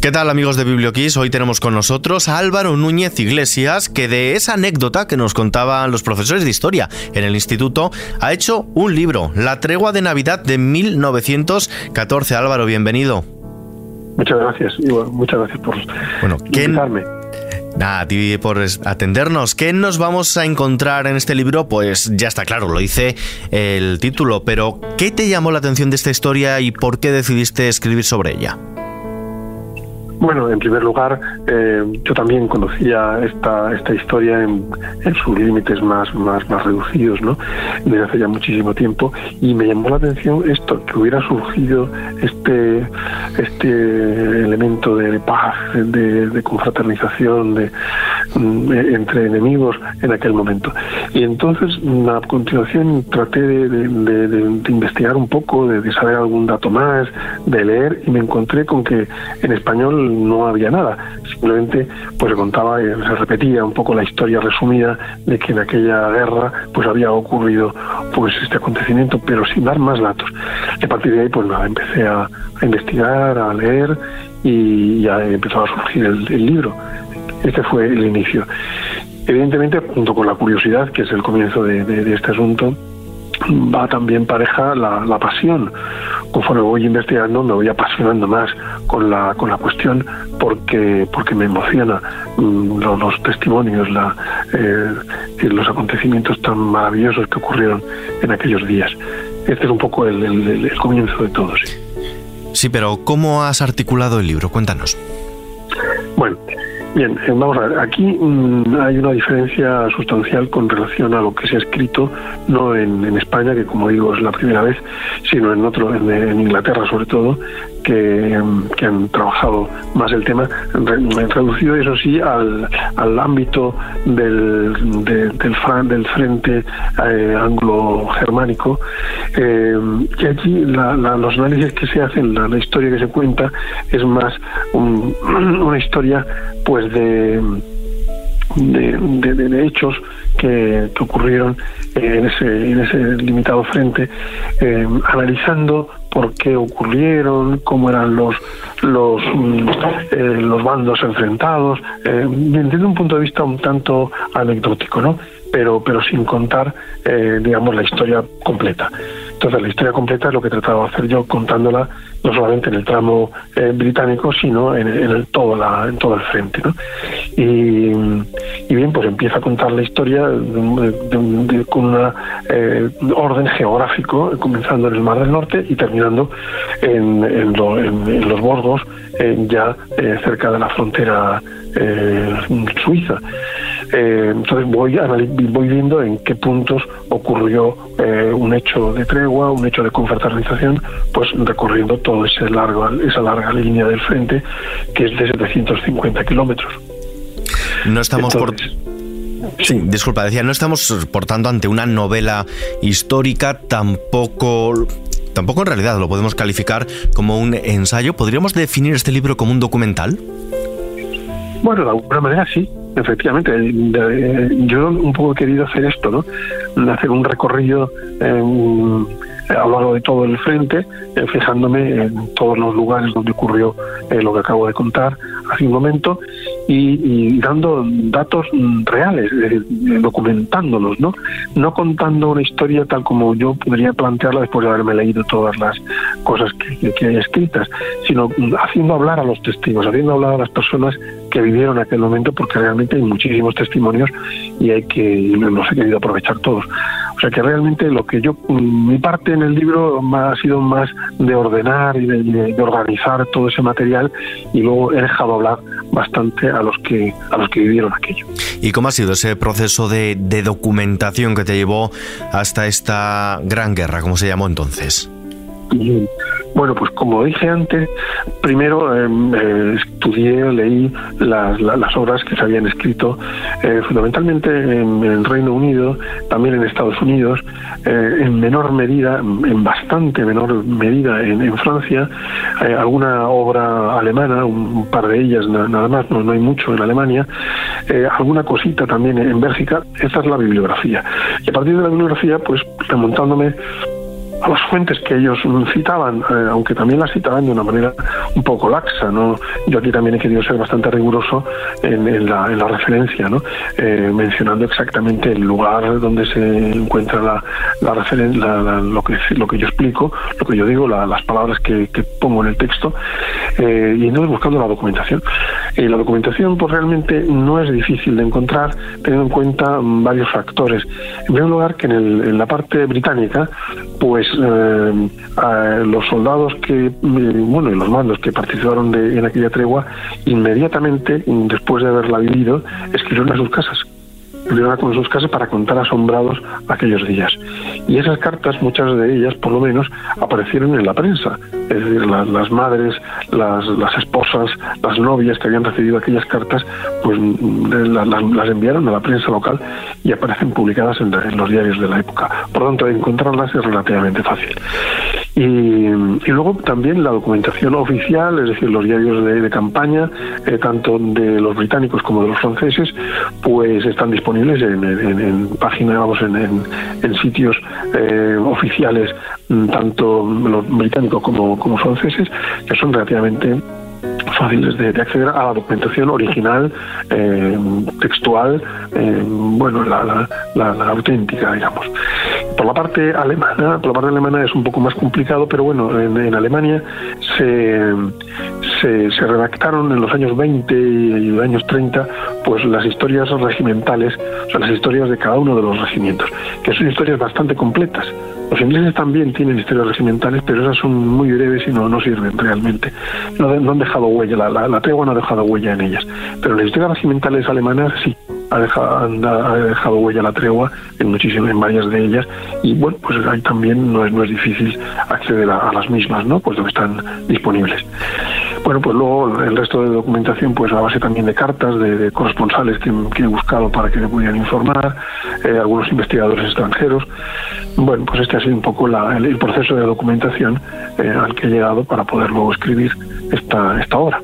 ¿Qué tal amigos de Biblioquiz? Hoy tenemos con nosotros a Álvaro Núñez Iglesias, que de esa anécdota que nos contaban los profesores de historia en el instituto, ha hecho un libro, La tregua de Navidad de 1914. Álvaro, bienvenido. Muchas gracias, muchas gracias por bueno, invitarme. Nada, a ti por atendernos. ¿Qué nos vamos a encontrar en este libro? Pues ya está claro, lo hice el título, pero ¿qué te llamó la atención de esta historia y por qué decidiste escribir sobre ella? Bueno, en primer lugar, eh, yo también conocía esta, esta historia en, sus límites más, más, más reducidos, ¿no? Desde hace ya muchísimo tiempo, y me llamó la atención esto, que hubiera surgido este, este elemento de paz, de, confraternización de, entre enemigos en aquel momento. Y entonces, a continuación, traté de, investigar un poco, de saber algún dato más, de leer, y me encontré con que en español no había nada. Simplemente pues contaba, y se repetía un poco la historia resumida de que en aquella guerra pues había ocurrido pues este acontecimiento, pero sin dar más datos. A partir de ahí pues nada, empecé a, investigar, a leer y ya empezó a surgir el, libro. Este fue el inicio. Evidentemente, junto con la curiosidad, que es el comienzo de este asunto, va también pareja la, la, pasión. Conforme voy investigando me voy apasionando más con la, con la cuestión porque, porque me emociona mm, los, testimonios, la, eh, los acontecimientos tan maravillosos que ocurrieron en aquellos días. Este es un poco el, el, comienzo de todo. Sí. sí, pero ¿cómo has articulado el libro? Cuéntanos. Bien, eh, vamos a ver, aquí mm, hay una diferencia sustancial con relación a lo que se ha escrito, no en, España, que como digo es la primera vez, sino en otro, en, Inglaterra sobre todo, que, han trabajado más el tema, reducido eso sí al, ámbito del, del, del frente eh, anglo-germánico, eh, y allí los análisis que se hacen, la, historia que se cuenta, es más una historia pues de, de, hechos que, ocurrieron en ese, en ese limitado frente, eh, analizando por qué ocurrieron, cómo eran los los, mm, eh, los bandos enfrentados, eh, desde un punto de vista un tanto anecdótico, ¿no? Pero, pero sin contar, digamos, la historia completa. Entonces, la historia completa es lo que he tratado de hacer yo contándola no solamente en el tramo eh, británico, sino en, el, todo, la, en todo el frente. ¿no? Y, bien, pues empieza a contar la historia con un eh, orden geográfico, comenzando en el Mar del Norte y terminando en, en los Borgos, ya eh, cerca de la frontera suiza. Eh, entonces voy, voy viendo en qué puntos ocurrió eh, un hecho de tregua, un hecho de confraternización, pues recorriendo todo ese largo, esa larga línea del frente que es de 750 kilómetros. No estamos por... Sí, disculpa, decía, no estamos por tanto ante una novela histórica, tampoco tampoco en realidad lo podemos calificar como un ensayo. ¿Podríamos definir este libro como un documental? Bueno, de alguna manera sí efectivamente, yo un poco he querido hacer esto, ¿no? Hacer un recorrido a lo largo de todo el frente, eh, fijándome en todos los lugares donde ocurrió eh, lo que acabo de contar hace un momento y, dando datos reales, documentándolos, ¿no? No contando una historia tal como yo podría plantearla después de haberme leído todas las cosas que, que hay escritas, sino haciendo hablar a los testigos, haciendo hablar a las personas que vivieron aquel momento, porque realmente hay muchísimos testimonios y hay que los he querido aprovechar todos. O sea que realmente lo que yo, mi parte en el libro ha sido más de ordenar y de, organizar todo ese material y luego he dejado hablar bastante a los que a los que vivieron aquello. ¿Y cómo ha sido ese proceso de, de documentación que te llevó hasta esta gran guerra, como se llamó entonces? Bueno, pues como dije antes, primero em, eh, estudié, leí las, obras que se habían escrito eh, fundamentalmente en, el Reino Unido, también en Estados Unidos, eh, en menor medida, en bastante menor medida en, Francia, alguna obra alemana, un, par de ellas nada más, no, no hay mucho en Alemania, alguna cosita también en Bélgica, esta es la bibliografía. Y a partir de la bibliografía, pues remontándome a las fuentes que ellos citaban, eh, aunque también las citaban de una manera un poco laxa. ¿no? Yo aquí también he querido ser bastante riguroso en, la, referencia, ¿no? Eh, mencionando exactamente el lugar donde se encuentra la, la, lo, que, lo que yo explico, lo que yo digo, las palabras que, pongo en el texto, eh, y entonces buscando la documentación. Y la documentación pues realmente no es difícil de encontrar teniendo en cuenta varios factores. En primer lugar, que en la parte británica, pues eh, los soldados que, eh, bueno, y los mandos que participaron de, en aquella tregua, inmediatamente, después de haberla vivido, escribieron a sus casas con sus casas para contar asombrados aquellos días. Y esas cartas, muchas de ellas por lo menos, aparecieron en la prensa. Es decir, las madres, las, las, esposas, las novias que habían recibido aquellas cartas, pues mm, las, enviaron a la prensa local y aparecen publicadas en, los diarios de la época. Por lo tanto, encontrarlas es relativamente fácil. Y, luego también la documentación oficial, es decir, los diarios de, campaña, eh, tanto de los británicos como de los franceses, pues están disponibles en, páginas, vamos, en, sitios eh, oficiales, mm, tanto los británicos como, como franceses, que son relativamente fáciles de, acceder a la documentación original, eh, textual, eh, bueno, la, la, auténtica, digamos. Por la parte alemana, por la parte alemana es un poco más complicado, pero bueno, en, Alemania se, se, se, redactaron en los años 20 y los años 30, pues las historias regimentales, o sea, las historias de cada uno de los regimientos, que son historias bastante completas. Los ingleses también tienen historias regimentales, pero esas son muy breves y no, no sirven realmente. No, han dejado huella, la, la, tregua no ha dejado huella en ellas. Pero las historias regimentales alemanas sí, ha dejado, ha dejado huella la tregua en muchísimas, en varias de ellas. Y bueno, pues ahí también no es, no es difícil acceder a, las mismas, ¿no? Pues donde están disponibles. Bueno, pues luego el resto de documentación, pues a base también de cartas de, corresponsales que, he buscado para que me pudieran informar, eh, algunos investigadores extranjeros. Bueno, pues este ha sido un poco el, proceso de documentación eh, al que he llegado para poder luego escribir esta, esta obra.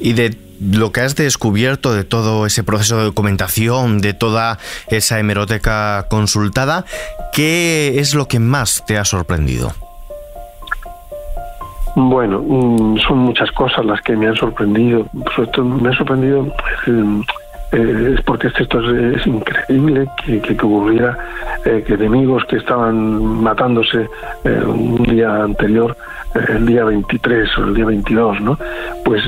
Y de lo que has descubierto de todo ese proceso de documentación, de toda esa hemeroteca consultada, ¿qué es lo que más te ha sorprendido? Bueno, mm, son muchas cosas las que me han sorprendido. me ha sorprendido eh, eh, es porque esto es, increíble que, ocurriera eh, que enemigos que estaban matándose un día anterior, el día 23 o el día 22, ¿no? pues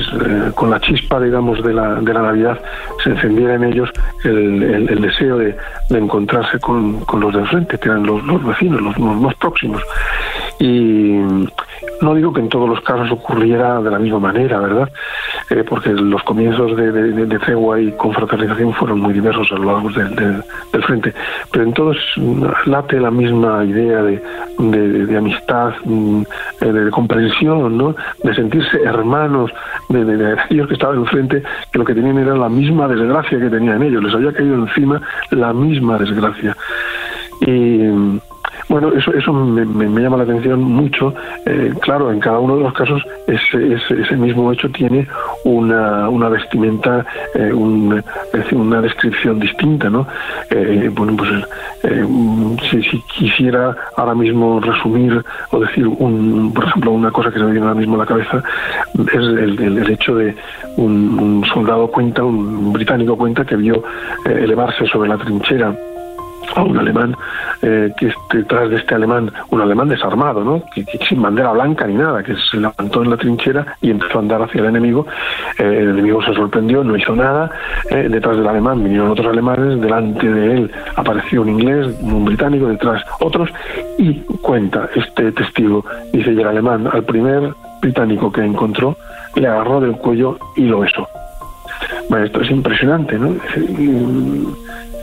con la chispa, digamos, de la, de la Navidad se encendiera en ellos el, deseo de, encontrarse con, los de enfrente, que eran los, vecinos, los, los más próximos. Y no digo que en todos los casos ocurriera de la misma manera, ¿verdad? Eh, porque los comienzos de, de, tregua y confraternización fueron muy diversos a lo largo del, frente, pero en todos late la misma idea de, amistad, mm, eh, de, comprensión, ¿no? De sentirse hermanos de, aquellos que estaban enfrente, que lo que tenían era la misma desgracia que tenían ellos, les había caído encima la misma desgracia. Y bueno, eso, eso me, llama la atención mucho. Eh, claro, en cada uno de los casos ese, ese, mismo hecho tiene una, una vestimenta, eh, una descripción distinta, ¿no? Eh, bueno, pues si, quisiera ahora mismo resumir o decir, un, por ejemplo, una cosa que se me viene ahora mismo a la cabeza, es el, el, hecho de un, un, soldado cuenta, un británico cuenta que vio elevarse sobre la trinchera a un alemán eh, que detrás de este alemán, un alemán desarmado, ¿no? Sin bandera blanca ni nada, que se levantó en la trinchera y empezó a andar hacia el enemigo. Eh, el enemigo se sorprendió, no hizo nada. Eh, detrás del alemán vinieron otros alemanes, delante de él apareció un inglés, un británico, detrás otros, y cuenta este testigo, dice, el alemán al primer británico que encontró, le agarró del cuello y lo besó. Bueno, esto es impresionante, ¿no?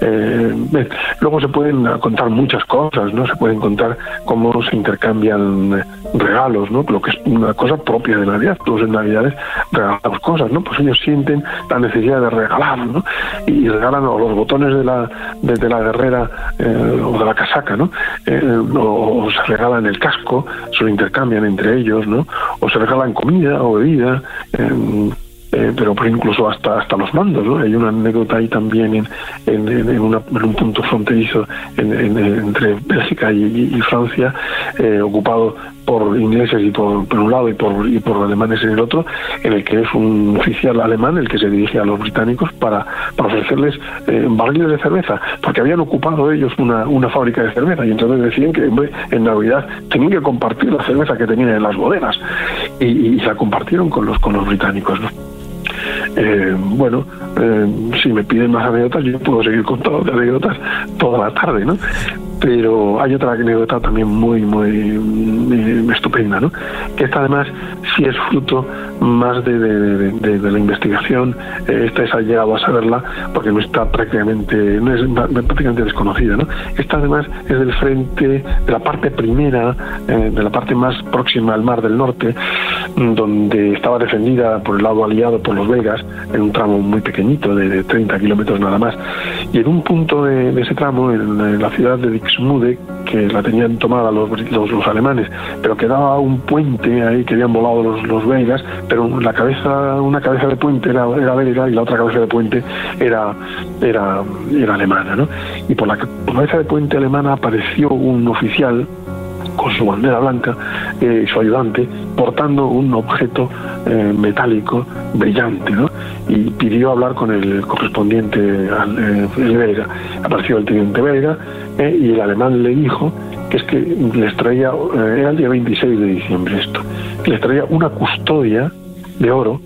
Eh, luego se pueden contar muchas cosas, ¿no? Se pueden contar cómo se intercambian regalos, ¿no? Lo que es una cosa propia de Navidad. Todos en Navidades regalamos cosas, ¿no? Pues ellos sienten la necesidad de regalar, ¿no? Y regalan los botones de la, de, la guerrera eh, o de la casaca, ¿no? Eh, o, se regalan el casco, se lo intercambian entre ellos, ¿no? O se regalan comida o bebida. Eh, pero incluso hasta hasta los mandos. Hay una anécdota ahí también en, en, un punto fronterizo entre Bélgica y, Francia, eh, ocupado por ingleses y por, un lado y por, y por alemanes en el otro, en el que es un oficial alemán el que se dirige a los británicos para, ofrecerles eh, barriles de cerveza, porque habían ocupado ellos una, una fábrica de cerveza y entonces decían que en Navidad tenían que compartir la cerveza que tenían en las bodegas y, y, la compartieron con los, con los británicos. ¿no? Eh, bueno, eh, si me piden más anécdotas, yo puedo seguir contando anécdotas toda la tarde, ¿no? Pero hay otra anécdota también muy, muy, muy estupenda, ¿no? Que esta además sí es fruto más de, de, la investigación. Eh, esta ha llegado a saberla porque no está prácticamente, no es prácticamente desconocida, ¿no? Esta además es del frente, de la parte primera, eh, de la parte más próxima al Mar del Norte, donde estaba defendida por el lado aliado por los belgas, en un tramo muy pequeñito de, 30 kilómetros nada más. Y en un punto de, ese tramo, en, la ciudad de Dixmude, que la tenían tomada los, los, alemanes, pero quedaba un puente ahí que habían volado los, los belgas, pero la cabeza, una cabeza de puente era, era belga y la otra cabeza de puente era, era, era alemana. ¿no? Y por la cabeza de puente alemana apareció un oficial con su bandera blanca eh, su ayudante portando un objeto eh, metálico brillante ¿no? y pidió hablar con el correspondiente eh, el belga apareció el teniente belga y el alemán le dijo que es que les traía era el día 26 de diciembre esto les traía una custodia de oro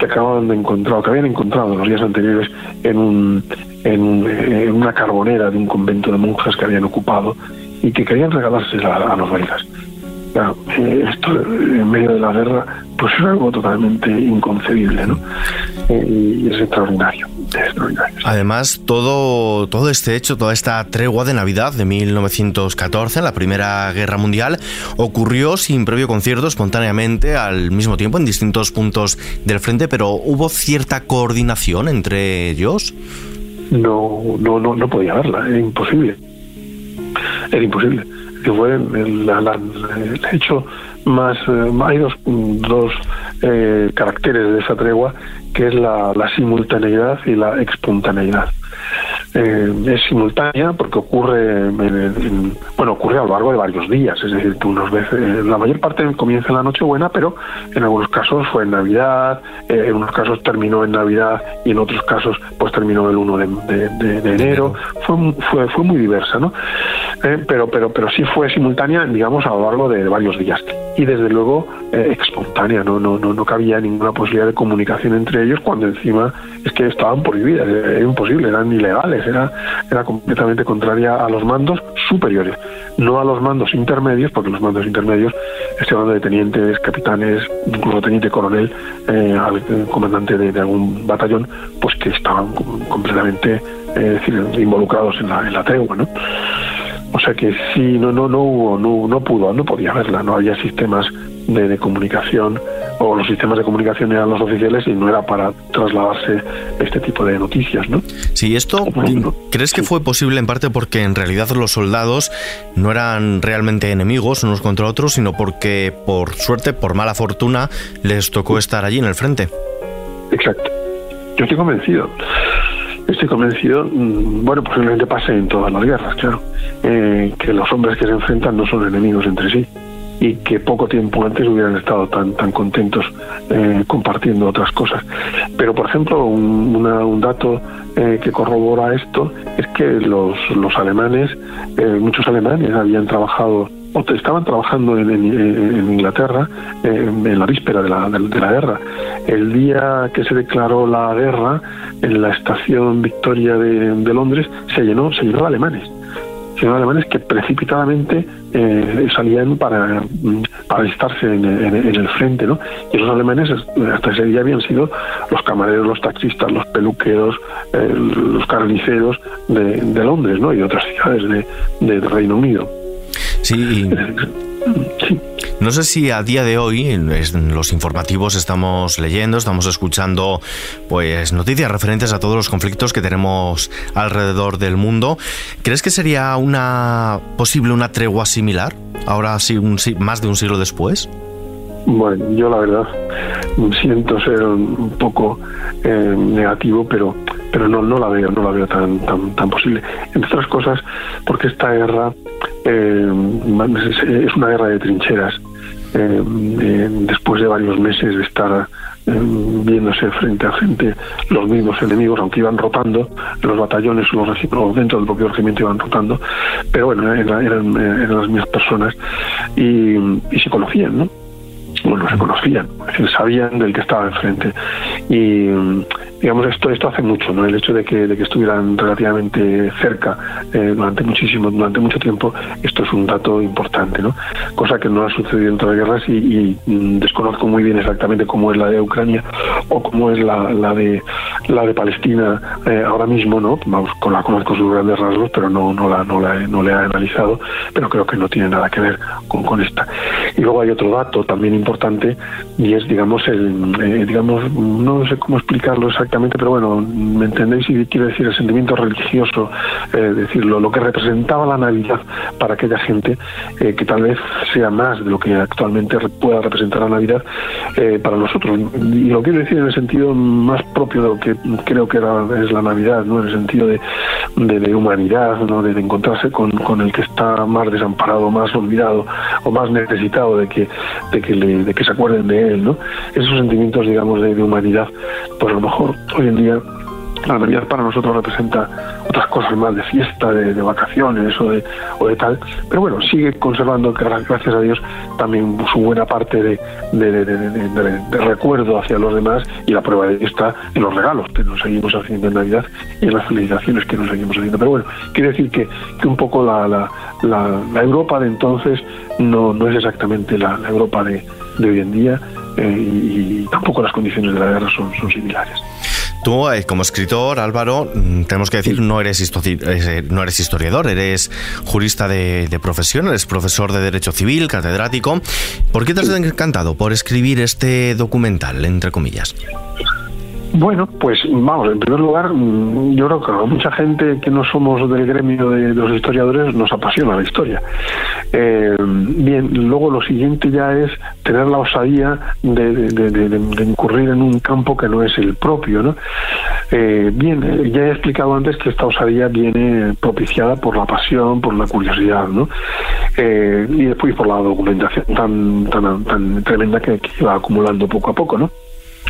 que acababan de encontrar, que habían encontrado los días anteriores en, un, en, una carbonera de un convento de monjas que habían ocupado y que querían regalarse a, los belgas. Eh, esto en medio de la guerra pues es algo totalmente inconcebible ¿no? Eh, y es extraordinario. Además, todo, todo este hecho, toda esta tregua de Navidad de 1914, la Primera Guerra Mundial, ocurrió sin previo concierto, espontáneamente, al mismo tiempo, en distintos puntos del frente, pero ¿hubo cierta coordinación entre ellos? No, no, no, no podía haberla, era imposible. Era imposible. Que fue el, hecho más. Eh, hay dos, dos eh, caracteres de esa tregua que es la, simultaneidad y la espontaneidad. Eh, es simultánea porque ocurre bueno ocurre a lo largo de varios días es decir tú unos veces la mayor parte comienza en la Nochebuena pero en algunos casos fue en Navidad eh, en unos casos terminó en Navidad y en otros casos pues terminó el 1 de, enero fue, fue, fue muy diversa no eh, pero pero pero sí fue simultánea digamos a lo largo de varios días y desde luego espontánea no no no no cabía ninguna posibilidad de comunicación entre ellos cuando encima es que estaban prohibidas era imposible eran ilegales era, era completamente contraria a los mandos superiores, no a los mandos intermedios, porque los mandos intermedios, estoy hablando de tenientes, capitanes, incluso teniente coronel, eh, al comandante de, algún batallón, pues que estaban completamente eh, involucrados en la, en la tregua, ¿no? O sea que sí, no, no, no hubo, no, no pudo, no podía haberla, no había sistemas de, comunicación o los sistemas de comunicación eran los oficiales y no era para trasladarse este tipo de noticias, ¿no? Sí, esto ¿crees que fue posible en parte porque en realidad los soldados no eran realmente enemigos unos contra otros, sino porque por suerte, por mala fortuna, les tocó estar allí en el frente? Exacto. Yo estoy convencido. Estoy convencido, mm, bueno, posiblemente pase en todas las guerras, claro, eh, que los hombres que se enfrentan no son enemigos entre sí y que poco tiempo antes hubieran estado tan tan contentos eh, compartiendo otras cosas. Pero, por ejemplo, un, dato eh, que corrobora esto es que los, los alemanes, eh, muchos alemanes habían trabajado o estaban trabajando en, Inglaterra en la víspera de la, de, la, guerra. El día que se declaró la guerra, en la estación Victoria de, de Londres, se llenó, se llenó de alemanes sino alemanes que precipitadamente eh, salían para, para alistarse en, el frente, ¿no? Y esos alemanes hasta ese día habían sido los camareros, los taxistas, los peluqueros, eh, los carniceros de, Londres, ¿no? Y de otras ciudades de, Reino Unido. Sí. No sé si a día de hoy en los informativos estamos leyendo, estamos escuchando pues noticias referentes a todos los conflictos que tenemos alrededor del mundo. ¿Crees que sería una posible una tregua similar ahora sí más de un siglo después? Bueno, yo la verdad siento ser un poco eh, negativo, pero pero no no la veo no la veo tan tan tan posible. Entre otras cosas, porque esta guerra eh, es una guerra de trincheras. Eh, después de varios meses de estar viéndose frente a frente los mismos enemigos, aunque iban rotando, los batallones los, los dentro del propio regimiento iban rotando, pero bueno, eran, eran, las mismas personas y, y se conocían, ¿no? bueno, se conocían, es decir, sabían del que estaba enfrente. Y digamos, esto esto hace mucho, ¿no? El hecho de que, de que estuvieran relativamente cerca eh, durante muchísimo, durante mucho tiempo, esto es un dato importante, ¿no? Cosa que no ha sucedido en las guerras y, mm, desconozco muy bien exactamente cómo es la de Ucrania o cómo es la, la de la de Palestina eh, ahora mismo, ¿no? Vamos, con la conozco sus grandes rasgos, pero no, no la, no la, no le he analizado, pero creo que no tiene nada que ver con, con esta. Y luego hay otro dato también importante y es, digamos, el, eh, digamos, no sé cómo explicarlo exactamente, pero bueno, me entendéis y quiere decir el sentimiento religioso, eh, decirlo, lo que representaba la Navidad para aquella gente, eh, que tal vez sea más de lo que actualmente pueda representar la Navidad para nosotros. Y lo quiero decir en el sentido más propio de lo que creo que es la Navidad, ¿no? En el sentido de, de, humanidad, ¿no? De, encontrarse con, con el que está más desamparado, más olvidado o más necesitado de que, de que le de que se acuerden de él, ¿no? Esos sentimientos, digamos, de, humanidad, pues a lo mejor hoy en día la Navidad para nosotros representa otras cosas más de fiesta, de, vacaciones o de, o de tal, pero bueno, sigue conservando, gracias a Dios, también su buena parte de, recuerdo hacia los demás y la prueba de está en los regalos que nos seguimos haciendo en Navidad y en las felicitaciones que nos seguimos haciendo. Pero bueno, quiere decir que, un poco la, la, la, Europa de entonces no, es exactamente la Europa de, hoy en día eh, y, tampoco las condiciones de la guerra son, son similares. Tú, eh, como escritor, Álvaro, mm, tenemos que decir, no eres, eh, no eres historiador, eres jurista de, de, profesión, eres profesor de Derecho Civil, catedrático. ¿Por qué te has encantado por escribir este documental, entre comillas? Bueno, pues vamos, en primer lugar, mm, yo creo que mucha gente que no somos del gremio de, los historiadores nos apasiona la historia. Eh, bien, luego lo siguiente ya es tener la osadía de, incurrir en un campo que no es el propio, ¿no? Eh, bien, eh, ya he explicado antes que esta osadía viene propiciada por la pasión, por la curiosidad, ¿no? y después por la documentación tan, tan, tan tremenda que, que va acumulando poco a poco, ¿no?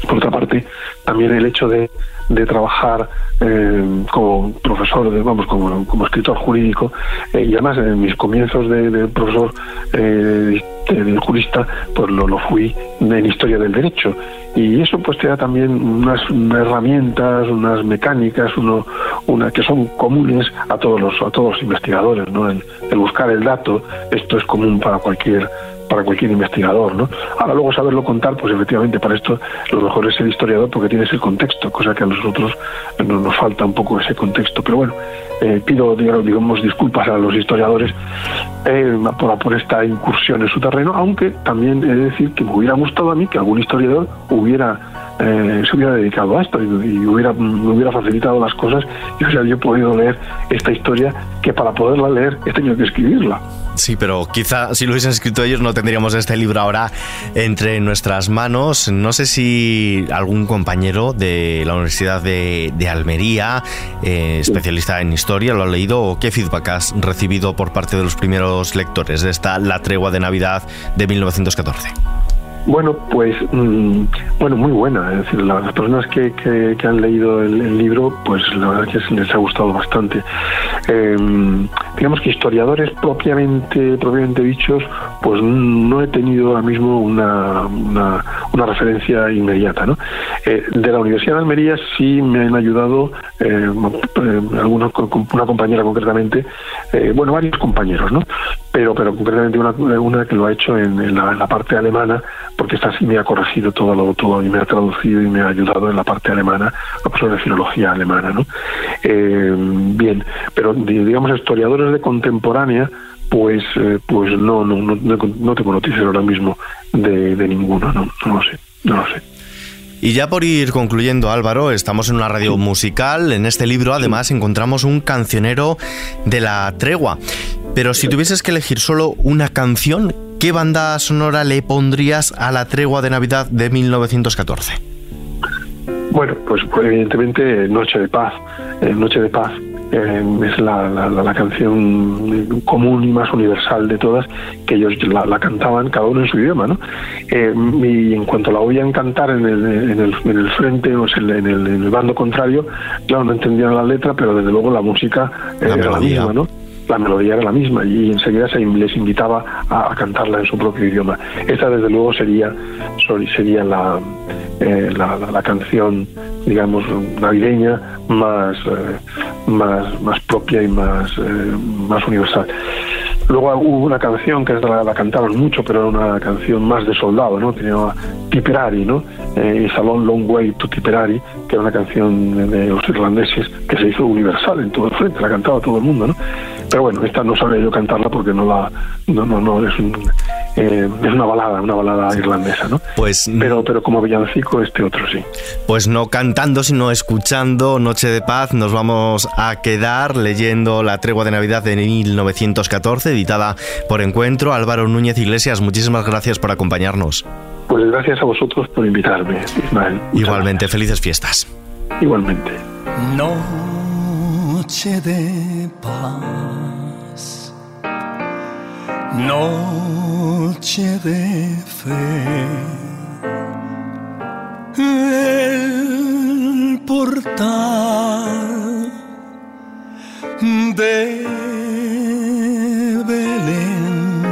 Por otra parte, también el hecho de, de trabajar eh, como profesor, de, vamos, como, como escritor jurídico, eh, y además en mis comienzos de, profesor eh, de, jurista, pues lo, lo fui en historia del derecho. Y eso pues te da también unas, herramientas, unas mecánicas, uno, una, que son comunes a todos los, a todos los investigadores, ¿no? el buscar el dato, esto es común para cualquier para cualquier investigador, ¿no? Ahora luego saberlo contar, pues efectivamente para esto lo mejor es ser historiador porque tienes el contexto, cosa que a nosotros nos falta un poco ese contexto. Pero bueno, eh, pido digamos disculpas a los historiadores eh, por, por esta incursión en su terreno, aunque también he de decir que me hubiera gustado a mí que algún historiador hubiera eh, se hubiera dedicado a esto y, hubiera, me hubiera facilitado las cosas y yo podido leer esta historia que para poderla leer he tenido que escribirla. Sí, pero quizá si lo hubiesen escrito ellos no tendríamos este libro ahora entre nuestras manos. No sé si algún compañero de la Universidad de, Almería, eh, especialista en historia, lo ha leído o qué feedback has recibido por parte de los primeros lectores de esta La Tregua de Navidad de 1914. Bueno, pues mm, bueno, muy buena. Es decir, las personas que, que, han leído el, libro, pues la verdad es que les ha gustado bastante. Em, digamos que historiadores propiamente, propiamente dichos, pues no he tenido ahora mismo una, una, referencia inmediata. ¿no? Eh, de la Universidad de Almería sí me han ayudado eh, eh algunos, una compañera concretamente, eh, bueno, varios compañeros, ¿no? Pero, pero concretamente una, que lo ha hecho en, la, parte alemana, porque esta sí me ha corregido todo, lo, todo y me ha traducido y me ha ayudado en la parte alemana, la profesora de filología alemana. ¿no? Eh, bien, pero digamos historiadores de contemporánea, pues eh, pues no, no, no, no tengo noticias ahora mismo de, de ninguno, no, no lo sé, no lo sé. Y ya por ir concluyendo, Álvaro, estamos en una radio musical. En este libro, además, encontramos un cancionero de la tregua. Pero si tuvieses que elegir solo una canción, ¿qué banda sonora le pondrías a la tregua de Navidad de 1914? Bueno, pues, pues evidentemente Noche de Paz, eh, Noche de Paz eh, es la, canción común y más universal de todas, que ellos la, cantaban cada uno en su idioma, ¿no? Eh, y en cuanto la oían cantar en el, en el, en el frente, o en el, en el, bando contrario, claro, no entendían la letra, pero desde luego la música era la misma, ¿no? La melodía era la misma y enseguida se les invitaba a, cantarla en su propio idioma. Esta desde luego sería, sería la, eh, la, canción, digamos, navideña más, eh, más, más propia y más, eh, más universal. Luego hubo una canción que la, la, cantaban mucho, pero era una canción más de soldado, ¿no? Tenía Tipperary, ¿no? Eh, Salón Long Way to Tipperary, que era una canción de los irlandeses que se hizo universal en todo el frente, la cantaba todo el mundo, ¿no? Pero bueno, esta no sabía yo cantarla porque no la, no, no, no es un, eh, es una balada, una balada irlandesa, ¿no? Pues, pero, pero como villancico este otro sí. Pues no cantando, sino escuchando Noche de Paz, nos vamos a quedar leyendo La Tregua de Navidad de 1914, editada por Encuentro. Álvaro Núñez Iglesias, muchísimas gracias por acompañarnos. Pues gracias a vosotros por invitarme, Ismael. Igualmente, felices fiestas. Igualmente. Noche de paz. No noche de fe. El portal de Belén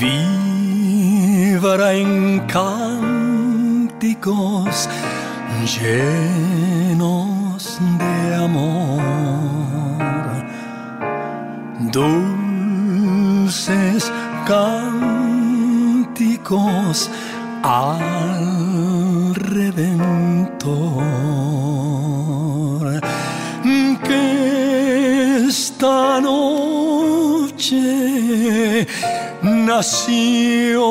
vivará en cánticos llenos amor. Dulce dulces cánticos al Redentor que esta noche nació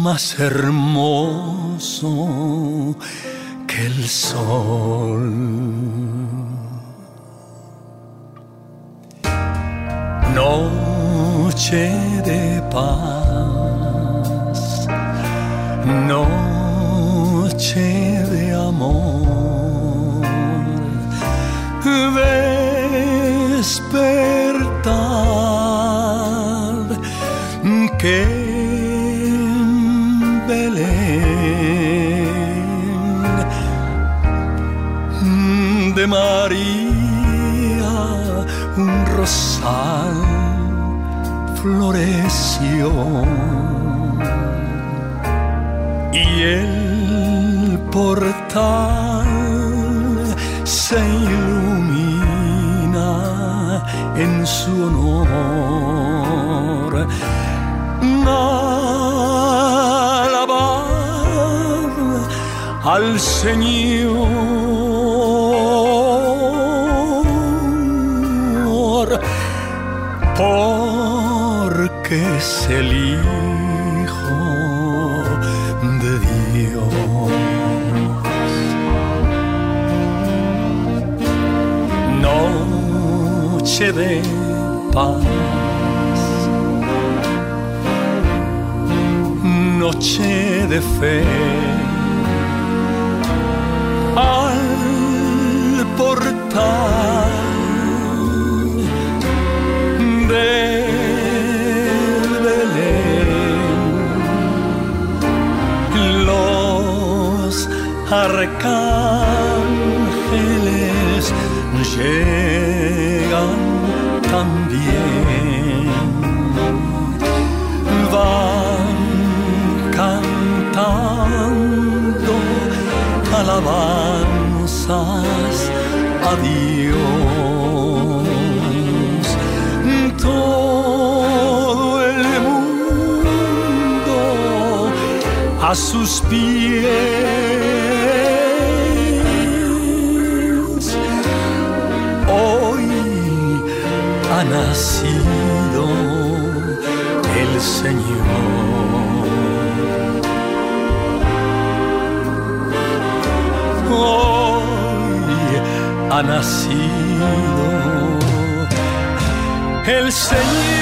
más hermoso el sol. Noche de paz, noche de amor, María un rosal floreció y el portal se ilumina en su honor. Al Señor porque es el Hijo de Dios. Noche de paz, noche de fe. Al portal arcángeles llegan también, van cantando alabanzas a Dios. Todo el mundo a sus pies nacido el Señor. Hoy ha nacido el Señor